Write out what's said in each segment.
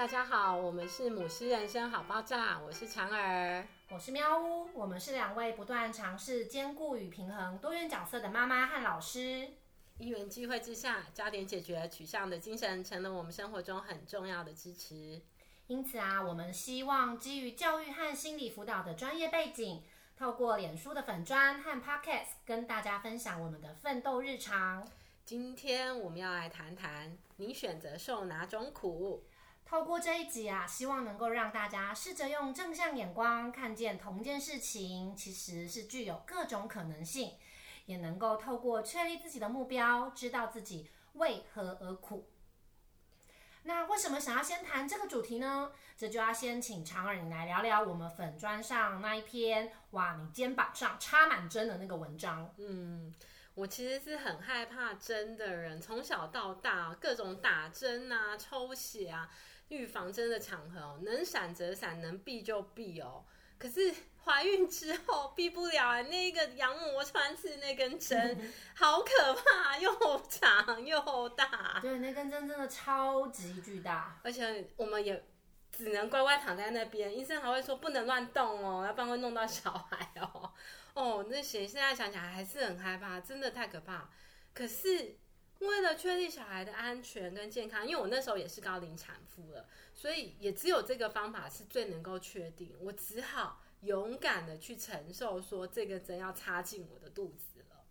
大家好，我们是母狮人生好爆炸，我是长儿，我是喵呜，我们是两位不断尝试兼顾与平衡多元角色的妈妈和老师。因缘机会之下，焦点解决取向的精神成了我们生活中很重要的支持。因此啊，我们希望基于教育和心理辅导的专业背景，透过脸书的粉砖和 Podcast 跟大家分享我们的奋斗日常。今天我们要来谈谈你选择受哪种苦。透过这一集啊，希望能够让大家试着用正向眼光看见同件事情，其实是具有各种可能性，也能够透过确立自己的目标，知道自己为何而苦。那为什么想要先谈这个主题呢？这就要先请常儿你来聊聊我们粉砖上那一篇哇，你肩膀上插满针的那个文章。嗯，我其实是很害怕针的人，从小到大各种打针啊、抽血啊。预防针的场合哦，能闪则闪，能避就避哦。可是怀孕之后避不了啊，那个羊膜穿刺那根针 好可怕，又长又大。对，那根针真的超级巨大，而且我们也只能乖乖躺在那边，医生还会说不能乱动哦，要不然会弄到小孩哦。哦，那些现在想起来还是很害怕，真的太可怕。可是。为了确立小孩的安全跟健康，因为我那时候也是高龄产妇了，所以也只有这个方法是最能够确定。我只好勇敢的去承受，说这个针要插进我的肚子了。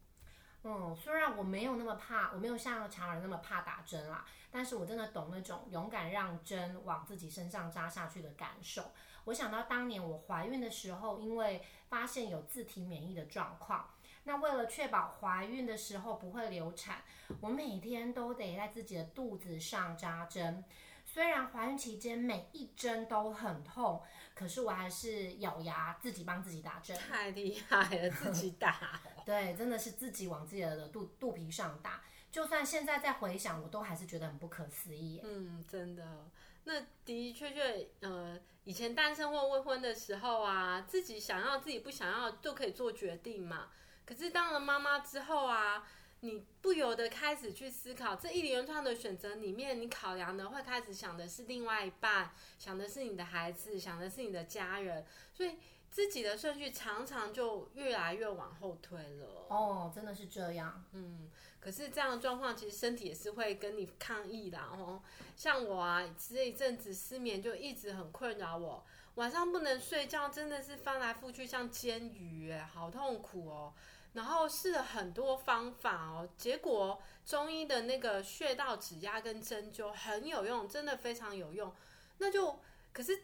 嗯，虽然我没有那么怕，我没有像常人那么怕打针啦，但是我真的懂那种勇敢让针往自己身上扎下去的感受。我想到当年我怀孕的时候，因为发现有自体免疫的状况。那为了确保怀孕的时候不会流产，我每天都得在自己的肚子上扎针。虽然怀孕期间每一针都很痛，可是我还是咬牙自己帮自己打针。太厉害了，自己打。对，真的是自己往自己的肚肚皮上打。就算现在再回想，我都还是觉得很不可思议。嗯，真的。那的的确确，呃，以前单身或未婚的时候啊，自己想要、自己不想要都可以做决定嘛。可是当了妈妈之后啊，你不由得开始去思考，这一连串的选择里面，你考量的会开始想的是另外一半，想的是你的孩子，想的是你的家人，所以自己的顺序常常就越来越往后推了。哦，真的是这样。嗯，可是这样的状况，其实身体也是会跟你抗议的哦。像我啊，这一阵子失眠就一直很困扰我，晚上不能睡觉，真的是翻来覆去像煎鱼，哎，好痛苦哦。然后试了很多方法哦，结果中医的那个穴道指压跟针灸很有用，真的非常有用。那就可是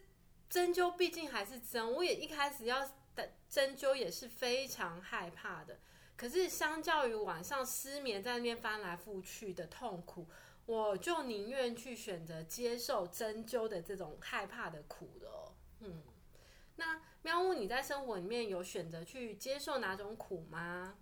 针灸毕竟还是针，我也一开始要针灸也是非常害怕的。可是相较于晚上失眠在那边翻来覆去的痛苦，我就宁愿去选择接受针灸的这种害怕的苦了。嗯。那喵呜，你在生活里面有选择去接受哪种苦吗？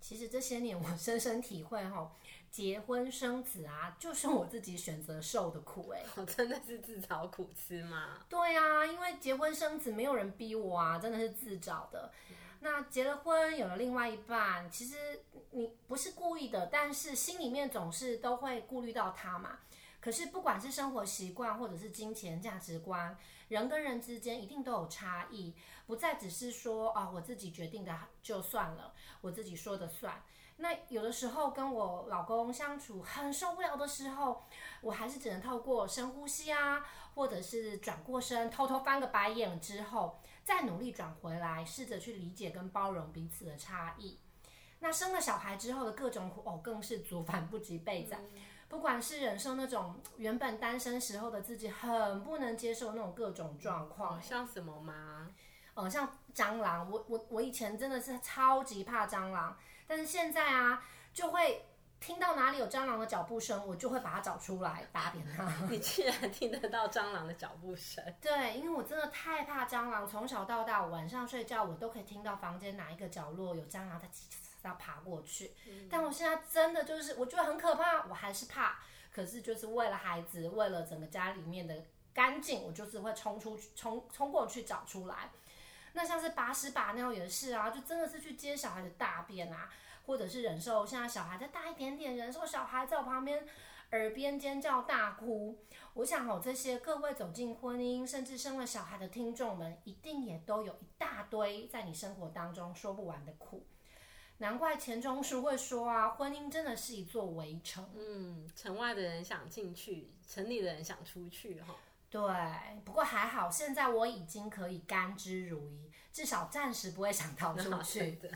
其实这些年我深深体会哈，结婚生子啊，就是我自己选择受的苦哎，我真的是自找苦吃吗？对啊，因为结婚生子没有人逼我啊，真的是自找的。嗯、那结了婚有了另外一半，其实你不是故意的，但是心里面总是都会顾虑到他嘛。可是不管是生活习惯或者是金钱价值观，人跟人之间一定都有差异，不再只是说啊、哦、我自己决定的就算了，我自己说的算。那有的时候跟我老公相处很受不了的时候，我还是只能透过深呼吸啊，或者是转过身偷偷翻个白眼之后，再努力转回来，试着去理解跟包容彼此的差异。那生了小孩之后的各种苦哦，更是族繁 不及备载。嗯不管是忍受那种原本单身时候的自己很不能接受那种各种状况，像什么吗？呃，像蟑螂，我我我以前真的是超级怕蟑螂，但是现在啊，就会听到哪里有蟑螂的脚步声，我就会把它找出来打扁它。你竟然听得到蟑螂的脚步声？对，因为我真的太怕蟑螂，从小到大，晚上睡觉我都可以听到房间哪一个角落有蟑螂在要爬过去，但我现在真的就是我觉得很可怕，我还是怕。可是就是为了孩子，为了整个家里面的干净，我就是会冲出去，冲冲过去找出来。那像是把屎把尿也是啊，就真的是去接小孩的大便啊，或者是忍受现在小孩再大一点点，忍受小孩在我旁边耳边尖叫大哭。我想哦，这些各位走进婚姻，甚至生了小孩的听众们，一定也都有一大堆在你生活当中说不完的苦。难怪钱钟书会说啊，婚姻真的是一座围城。嗯，城外的人想进去，城里的人想出去哈。对，不过还好，现在我已经可以甘之如饴，至少暂时不会想逃出去。对，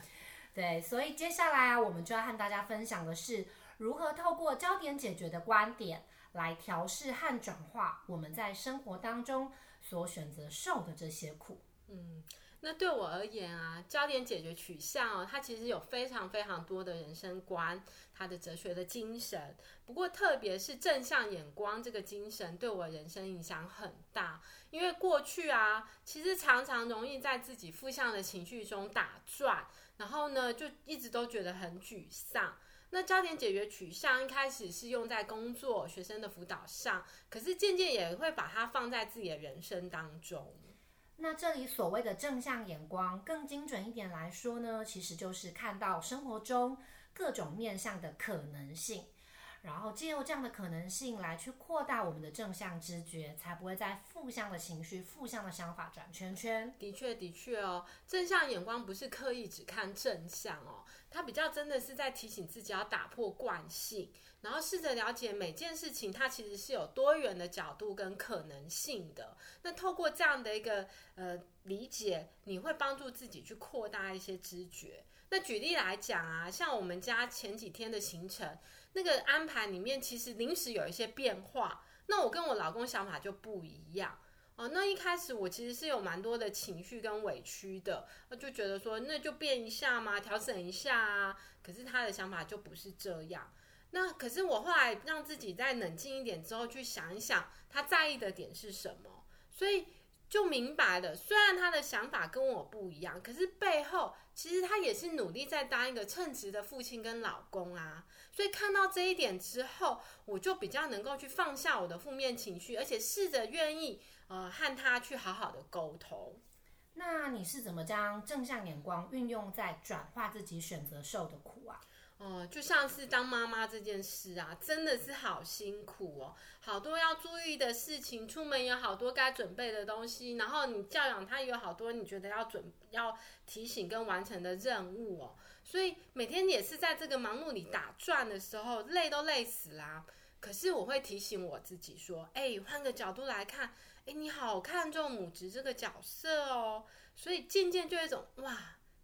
对，所以接下来啊，我们就要和大家分享的是，如何透过焦点解决的观点来调试和转化我们在生活当中所选择受的这些苦。嗯。那对我而言啊，焦点解决取向哦，它其实有非常非常多的人生观，它的哲学的精神。不过，特别是正向眼光这个精神，对我人生影响很大。因为过去啊，其实常常容易在自己负向的情绪中打转，然后呢，就一直都觉得很沮丧。那焦点解决取向一开始是用在工作、学生的辅导上，可是渐渐也会把它放在自己的人生当中。那这里所谓的正向眼光，更精准一点来说呢，其实就是看到生活中各种面向的可能性，然后借由这样的可能性来去扩大我们的正向知觉，才不会在负向的情绪、负向的想法转圈圈。的确，的确哦，正向眼光不是刻意只看正向哦，他比较真的是在提醒自己要打破惯性。然后试着了解每件事情，它其实是有多元的角度跟可能性的。那透过这样的一个呃理解，你会帮助自己去扩大一些知觉。那举例来讲啊，像我们家前几天的行程，那个安排里面其实临时有一些变化。那我跟我老公想法就不一样哦。那一开始我其实是有蛮多的情绪跟委屈的，就觉得说那就变一下嘛，调整一下啊。可是他的想法就不是这样。那可是我后来让自己再冷静一点之后，去想一想他在意的点是什么，所以就明白了。虽然他的想法跟我不一样，可是背后其实他也是努力在当一个称职的父亲跟老公啊。所以看到这一点之后，我就比较能够去放下我的负面情绪，而且试着愿意呃和他去好好的沟通。那你是怎么将正向眼光运用在转化自己选择受的苦啊？哦，就像是当妈妈这件事啊，真的是好辛苦哦，好多要注意的事情，出门有好多该准备的东西，然后你教养他也有好多你觉得要准要提醒跟完成的任务哦，所以每天也是在这个忙碌里打转的时候，累都累死啦。可是我会提醒我自己说，哎，换个角度来看，哎，你好看重母职这个角色哦，所以渐渐就有一种哇。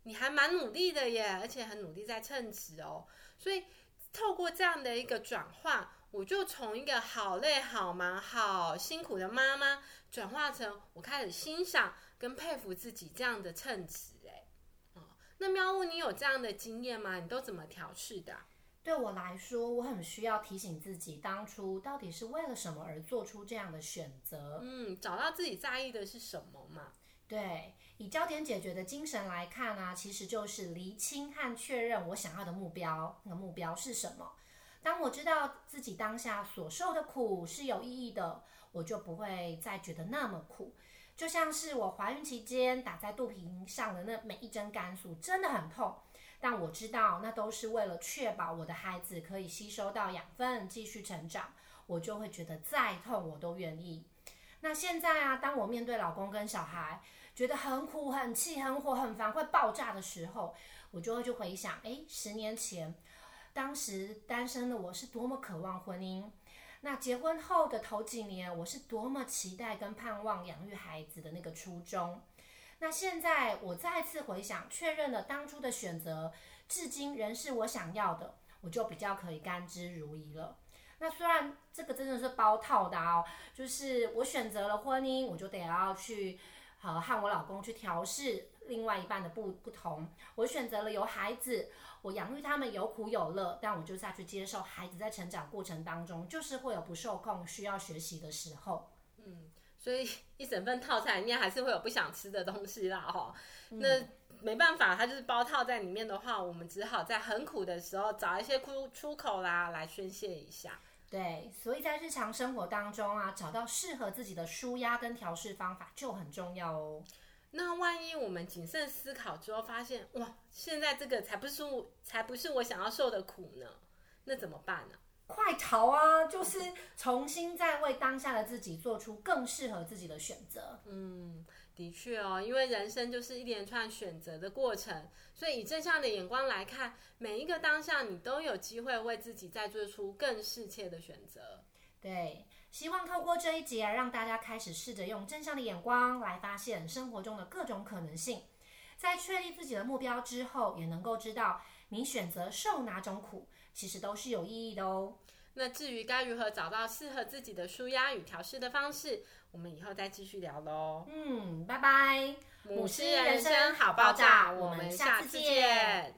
你还蛮努力的耶，而且很努力在称职哦。所以透过这样的一个转换，我就从一个好累、好忙、好辛苦的妈妈，转化成我开始欣赏跟佩服自己这样的称职。哎，哦，那喵呜，你有这样的经验吗？你都怎么调试的？对我来说，我很需要提醒自己，当初到底是为了什么而做出这样的选择。嗯，找到自己在意的是什么嘛？对。以焦点解决的精神来看呢、啊，其实就是厘清和确认我想要的目标。那个目标是什么？当我知道自己当下所受的苦是有意义的，我就不会再觉得那么苦。就像是我怀孕期间打在肚皮上的那每一针肝素，真的很痛。但我知道那都是为了确保我的孩子可以吸收到养分，继续成长。我就会觉得再痛我都愿意。那现在啊，当我面对老公跟小孩，觉得很苦、很气、很火、很烦、会爆炸的时候，我就会去回想，诶，十年前，当时单身的我是多么渴望婚姻，那结婚后的头几年，我是多么期待跟盼望养育孩子的那个初衷。那现在我再次回想，确认了当初的选择，至今仍是我想要的，我就比较可以甘之如饴了。那虽然这个真的是包套的哦，就是我选择了婚姻，我就得要去。好，和我老公去调试另外一半的不不同。我选择了有孩子，我养育他们有苦有乐，但我就是要去接受孩子在成长过程当中，就是会有不受控、需要学习的时候。嗯，所以一整份套餐里面还是会有不想吃的东西啦，哈、嗯。那没办法，它就是包套在里面的话，我们只好在很苦的时候找一些出出口啦，来宣泄一下。对，所以在日常生活当中啊，找到适合自己的舒压跟调试方法就很重要哦。那万一我们谨慎思考之后发现，哇，现在这个才不是我才不是我想要受的苦呢，那怎么办呢？快逃啊！就是重新再为当下的自己做出更适合自己的选择。嗯，的确哦，因为人生就是一连串选择的过程，所以以正向的眼光来看，每一个当下你都有机会为自己再做出更适切的选择。对，希望透过这一集，让大家开始试着用正向的眼光来发现生活中的各种可能性，在确立自己的目标之后，也能够知道你选择受哪种苦。其实都是有意义的哦。那至于该如何找到适合自己的舒压与调试的方式，我们以后再继续聊喽。嗯，拜拜。母狮人生好爆炸，我们下次见。